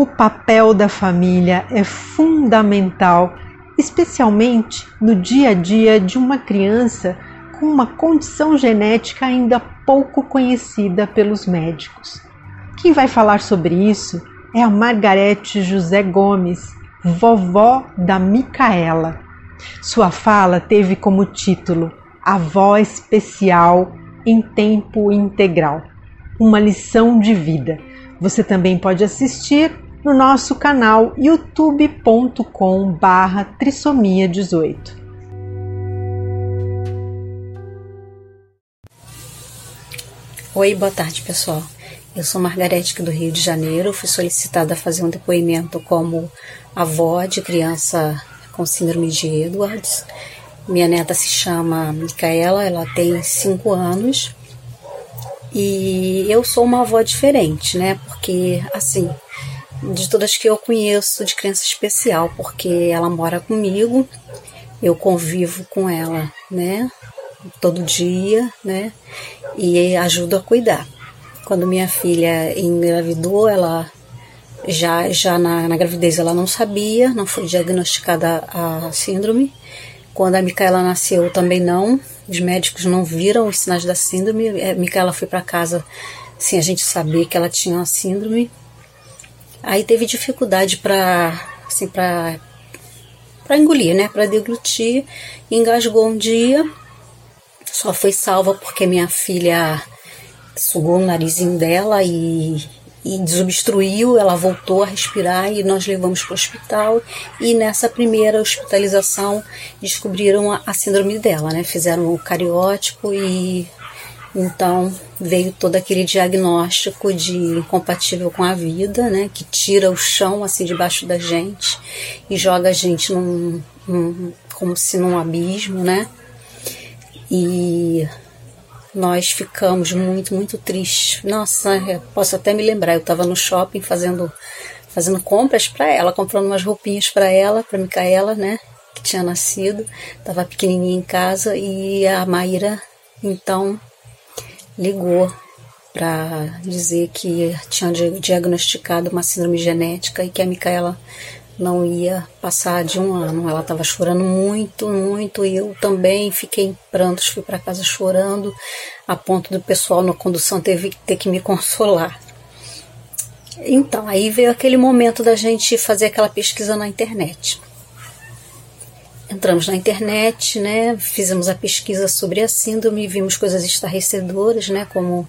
o papel da família é fundamental, especialmente no dia a dia de uma criança com uma condição genética ainda pouco conhecida pelos médicos. Quem vai falar sobre isso é a Margarete José Gomes, vovó da Micaela. Sua fala teve como título Avó Especial em Tempo Integral uma lição de vida. Você também pode assistir no nosso canal youtube.com barra trissomia 18. Oi, boa tarde pessoal. Eu sou Margarete do Rio de Janeiro. Fui solicitada a fazer um depoimento como avó de criança com síndrome de Edwards. Minha neta se chama Micaela, ela tem 5 anos e eu sou uma avó diferente, né? Porque, assim, de todas que eu conheço de criança especial, porque ela mora comigo, eu convivo com ela, né? Todo dia, né? E ajudo a cuidar. Quando minha filha engravidou, ela já, já na, na gravidez ela não sabia, não foi diagnosticada a síndrome. Quando a Micaela nasceu, também não, os médicos não viram os sinais da síndrome. É, Micaela foi para casa sem a gente saber que ela tinha uma síndrome. Aí teve dificuldade para assim, para engolir, né, para deglutir, engasgou um dia. Só foi salva porque minha filha sugou o narizinho dela e e desobstruiu, ela voltou a respirar e nós levamos para o hospital. E nessa primeira hospitalização descobriram a, a, síndrome dela, né? Fizeram o cariótipo e então veio todo aquele diagnóstico de incompatível com a vida, né? Que tira o chão assim debaixo da gente e joga a gente num, num como se num abismo, né? E nós ficamos muito, muito tristes. Nossa, posso até me lembrar, eu estava no shopping fazendo fazendo compras para ela, comprando umas roupinhas para ela, para Micaela, né, que tinha nascido, estava pequenininha em casa e a Maíra então ligou para dizer que tinha diagnosticado uma síndrome genética e que a Micaela não ia passar de um ano. Ela estava chorando muito, muito, e eu também fiquei em prantos, fui para casa chorando, a ponto do pessoal na condução teve ter que me consolar. Então, aí veio aquele momento da gente fazer aquela pesquisa na internet. Entramos na internet, né, fizemos a pesquisa sobre a síndrome, vimos coisas estarrecedoras, né, como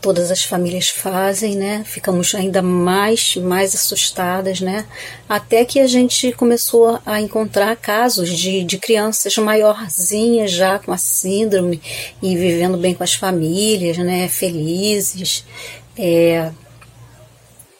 todas as famílias fazem, né? Ficamos ainda mais mais assustadas, né? Até que a gente começou a encontrar casos de, de crianças maiorzinhas já com a síndrome e vivendo bem com as famílias, né? Felizes. É,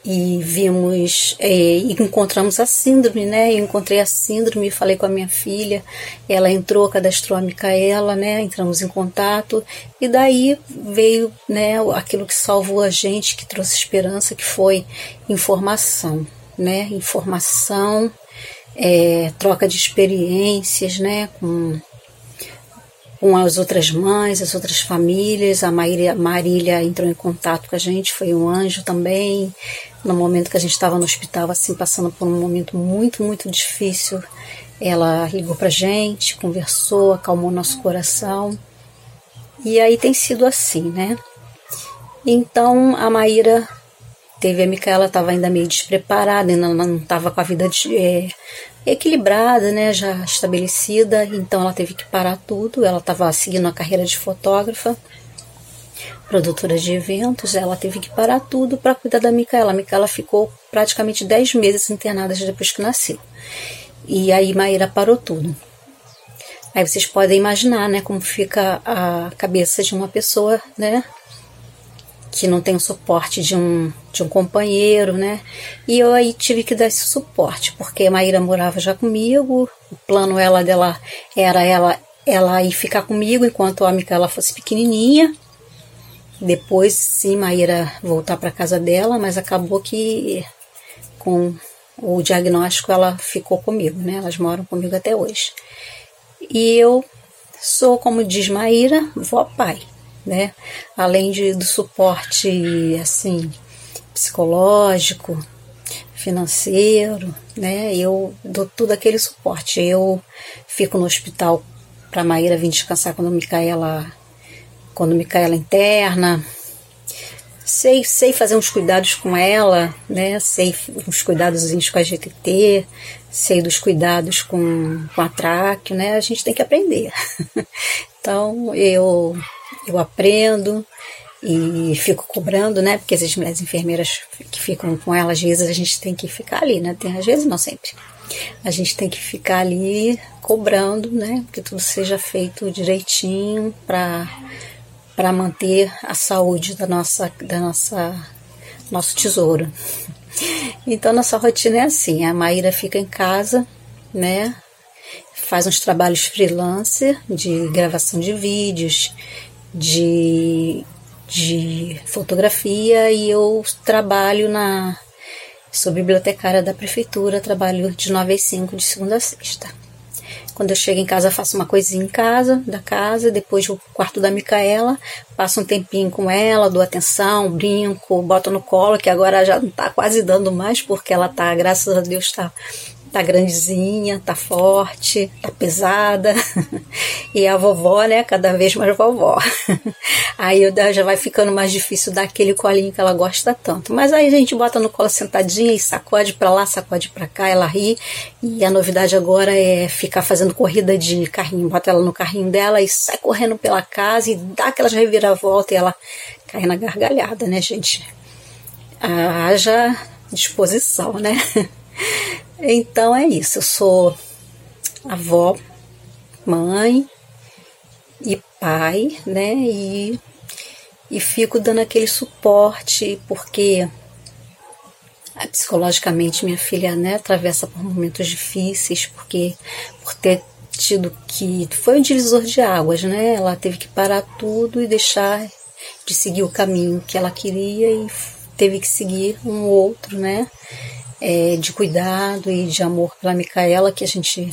e vimos é, e encontramos a síndrome, né? Eu encontrei a síndrome, falei com a minha filha, ela entrou, cadastrou a Micaela, né? Entramos em contato e daí veio, né? Aquilo que salvou a gente, que trouxe esperança, que foi informação, né? Informação, é, troca de experiências, né? Com com as outras mães, as outras famílias. A Marília, Marília entrou em contato com a gente, foi um anjo também. No momento que a gente estava no hospital, assim, passando por um momento muito, muito difícil, ela ligou pra gente, conversou, acalmou nosso coração. E aí tem sido assim, né? Então a Maíra teve a Micaela, estava ainda meio despreparada, ainda não estava com a vida de, é, equilibrada, né, já estabelecida, então ela teve que parar tudo. Ela estava seguindo a carreira de fotógrafa, produtora de eventos, ela teve que parar tudo para cuidar da Micaela. A Micaela ficou praticamente 10 meses internada depois que nasceu. E aí Maíra parou tudo. Aí vocês podem imaginar, né, como fica a cabeça de uma pessoa, né, que não tem o suporte de um, de um companheiro, né? E eu aí tive que dar esse suporte, porque a Maíra morava já comigo, o plano ela dela era ela ela ir ficar comigo enquanto a Micaela fosse pequenininha. Depois, sim, Maíra voltar para casa dela, mas acabou que com o diagnóstico ela ficou comigo, né? Elas moram comigo até hoje. E eu sou, como diz Maíra, vó-pai né? Além de, do suporte, assim, psicológico, financeiro, né? Eu dou todo aquele suporte. Eu fico no hospital para Maíra vir descansar quando Micaela quando Micaela interna. Sei, sei fazer uns cuidados com ela, né? Sei uns cuidados com a GTT, sei dos cuidados com, com a tráqueo, né? A gente tem que aprender. então eu eu aprendo, e fico cobrando, né? Porque as mulheres enfermeiras que ficam com ela, às vezes a gente tem que ficar ali, né? Tem, às vezes não sempre. A gente tem que ficar ali cobrando, né? Que tudo seja feito direitinho para para manter a saúde da nossa da nossa nosso tesouro. Então nossa rotina é assim, a Maíra fica em casa, né? Faz uns trabalhos freelancer de gravação de vídeos, de de fotografia e eu trabalho na. Sou bibliotecária da prefeitura, trabalho de 9 às 5, de segunda a sexta. Quando eu chego em casa, faço uma coisinha em casa, da casa, depois vou pro quarto da Micaela, passo um tempinho com ela, dou atenção, brinco, boto no colo, que agora já não tá quase dando mais, porque ela tá, graças a Deus, tá tá grandezinha, tá forte, tá pesada. e a vovó, né, cada vez mais vovó. aí já vai ficando mais difícil dar aquele colinho que ela gosta tanto. Mas aí a gente bota no colo sentadinha e sacode para lá, sacode para cá, ela ri. E a novidade agora é ficar fazendo corrida de carrinho. Bota ela no carrinho dela e sai correndo pela casa e dá aquelas reviravoltas e ela cai na gargalhada, né, gente? Haja disposição, né? Então é isso, eu sou avó, mãe e pai, né? E, e fico dando aquele suporte, porque psicologicamente minha filha né, atravessa por momentos difíceis, porque por ter tido que. Foi um divisor de águas, né? Ela teve que parar tudo e deixar de seguir o caminho que ela queria e teve que seguir um outro, né? É, de cuidado e de amor pela Micaela que a gente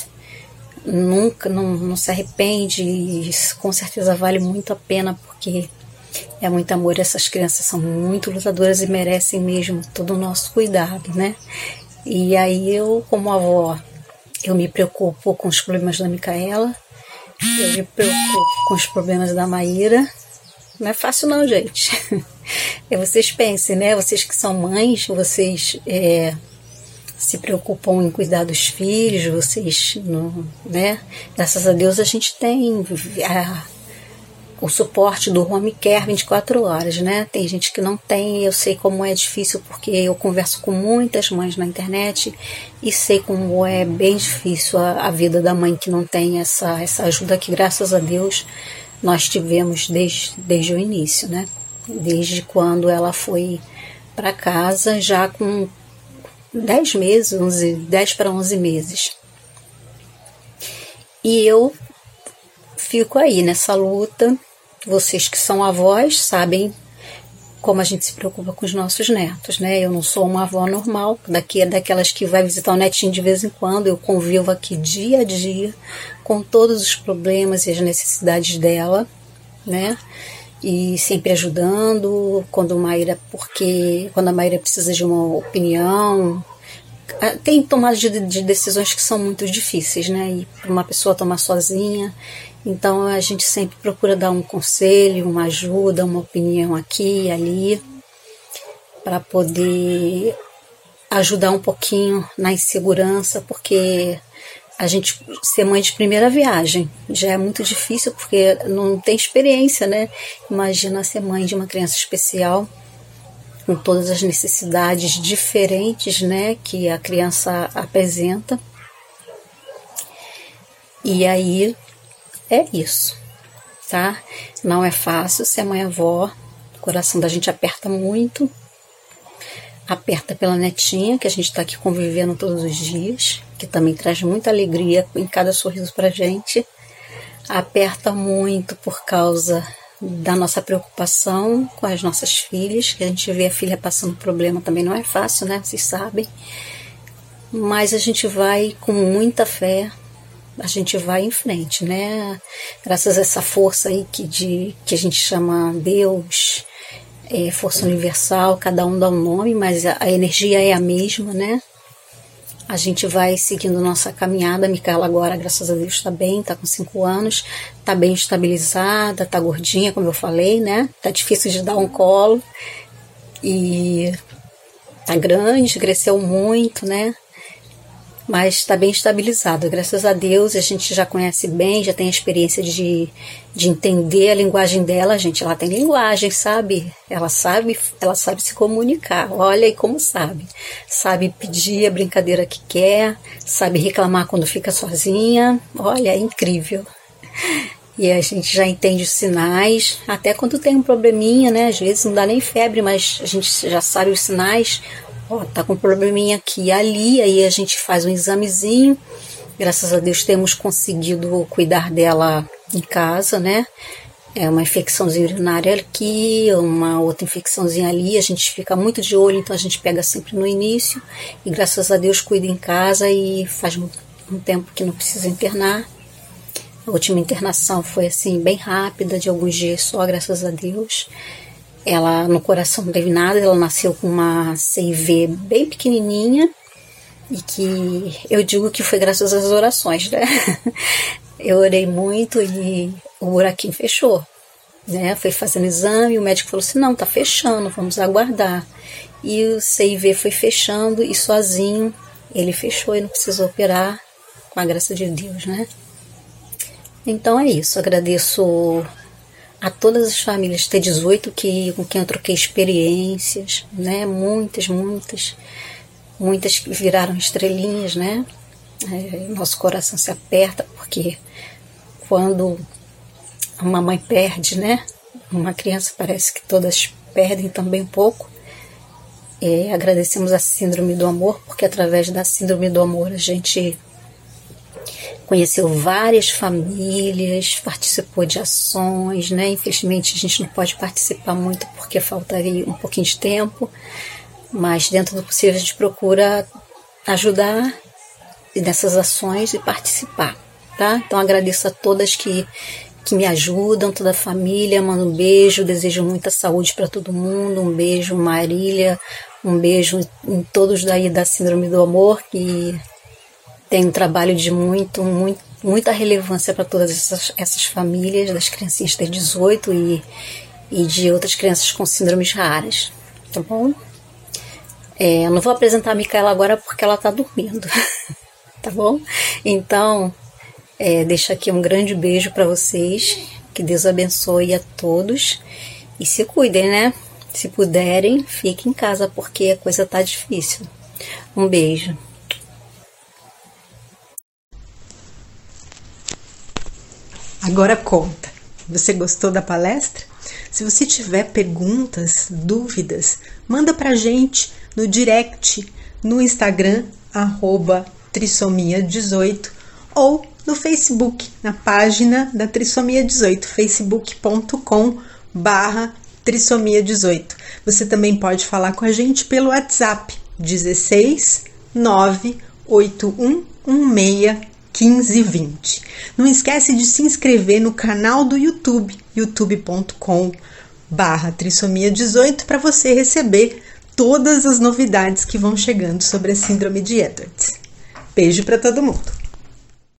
nunca não, não se arrepende e com certeza vale muito a pena porque é muito amor. Essas crianças são muito lutadoras e merecem mesmo todo o nosso cuidado, né? E aí eu, como avó, eu me preocupo com os problemas da Micaela, eu me preocupo com os problemas da Maíra. Não é fácil não, gente. É, vocês pensem, né? Vocês que são mães, vocês é, se preocupam em cuidar dos filhos, vocês, não, né? Graças a Deus a gente tem a, o suporte do Home Care 24 horas, né? Tem gente que não tem, eu sei como é difícil porque eu converso com muitas mães na internet e sei como é bem difícil a, a vida da mãe que não tem essa, essa ajuda que graças a Deus nós tivemos desde, desde o início, né? Desde quando ela foi para casa já com 10 meses, 11, 10 para 11 meses. E eu fico aí nessa luta. Vocês que são avós sabem como a gente se preocupa com os nossos netos, né? Eu não sou uma avó normal, daqui é daquelas que vai visitar o netinho de vez em quando. Eu convivo aqui dia a dia com todos os problemas e as necessidades dela, né? E sempre ajudando quando Maíra, porque quando a Maíra precisa de uma opinião, ah, tem tomadas de, de, decisões que são muito difíceis, né? E para uma pessoa tomar sozinha. Então a gente sempre procura dar um conselho, uma ajuda, uma opinião aqui e ali, para poder ajudar um pouquinho na insegurança, porque a gente ser mãe de primeira viagem já é muito difícil porque não tem experiência, né? Imagina ser mãe de uma criança especial com todas as necessidades diferentes, né, que a criança apresenta. E aí é isso, tá? Não é fácil ser mãe avó, o coração da gente aperta muito. Aperta pela netinha, que a gente está aqui convivendo todos os dias, que também traz muita alegria em cada sorriso pra gente. Aperta muito por causa da nossa preocupação com as nossas filhas, que a gente vê a filha passando problema também não é fácil, né? Vocês sabem. Mas a gente vai com muita fé, a gente vai em frente, né? Graças a essa força aí que, de, que a gente chama Deus, é força universal, cada um dá um nome, mas a, a energia é a mesma, né? A gente vai seguindo nossa caminhada. A Micaela agora, graças a Deus, está bem, está com 5 anos, está bem estabilizada, está gordinha, como eu falei, né? Tá difícil de dar um colo. E tá grande, cresceu muito, né? Mas está bem estabilizado. Graças a Deus, a gente já conhece bem, já tem a experiência de, de entender a linguagem dela. Gente, ela tem linguagem, sabe? Ela sabe, ela sabe se comunicar. Olha aí como sabe. Sabe pedir a brincadeira que quer, sabe reclamar quando fica sozinha. Olha, é incrível. E a gente já entende os sinais, até quando tem um probleminha, né? Às vezes não dá nem febre, mas a gente já sabe os sinais ó, tá com um probleminha aqui e ali, aí a gente faz um examezinho. Graças a Deus temos conseguido cuidar dela em casa, né? É uma infecçãozinha urinária aqui, uma outra infecçãozinha ali, a gente fica muito de olho, então a gente pega sempre no início e graças a Deus cuida em casa e faz um tempo que não precisa internar. A última internação foi assim bem rápida, de alguns dias só, graças a Deus. Ela no coração não teve nada, ela nasceu com uma CIV bem pequenininha e que eu digo que foi graças às orações, né? Eu orei muito e o buraquinho fechou, né? Foi fazendo exame, o médico falou assim: "Não, tá fechando, vamos aguardar". E o CIV foi fechando e sozinho ele fechou e não precisou operar, com a graça de Deus, né? Então é isso, agradeço a todas as famílias T18 que, com quem eu troquei experiências, né? Muitas, muitas, muitas que viraram estrelinhas, né? É, nosso coração se aperta porque quando uma mãe perde, né? Uma criança parece que todas perdem também um pouco. É, agradecemos a síndrome do amor, porque através da síndrome do amor a gente conheceu várias famílias, participou de ações, né? Infelizmente a gente não pode participar muito porque faltaria um pouquinho de tempo, mas dentro do possível a gente procura ajudar nessas ações e participar, tá? Então agradeço a todas que que me ajudam, toda a família, mando um beijo, desejo muita saúde para todo mundo, um beijo Marília, um beijo em todos daí da Síndrome do Amor, que tem um trabalho de muito, muito muita relevância para todas essas, essas, famílias, das criancinhas de 18 e, e de outras crianças com síndromes raras, tá bom? É, eu não vou apresentar a Micaela agora porque ela está dormindo, tá bom? Então, é, deixo aqui um grande beijo para vocês, que Deus abençoe a todos e se cuidem, né? Se puderem, fiquem em casa porque a coisa tá difícil. Um beijo. Agora conta. Você gostou da palestra? Se você tiver perguntas, dúvidas, manda pra gente no direct no Instagram trissomia18 ou no Facebook, na página da Trissomia 18, facebook.com barra trissomia 18. Você também pode falar com a gente pelo WhatsApp 16 98116 1520. Não esquece de se inscrever no canal do YouTube, youtube.com barra trissomia 18 para você receber todas as novidades que vão chegando sobre a síndrome de Edwards. Beijo para todo mundo!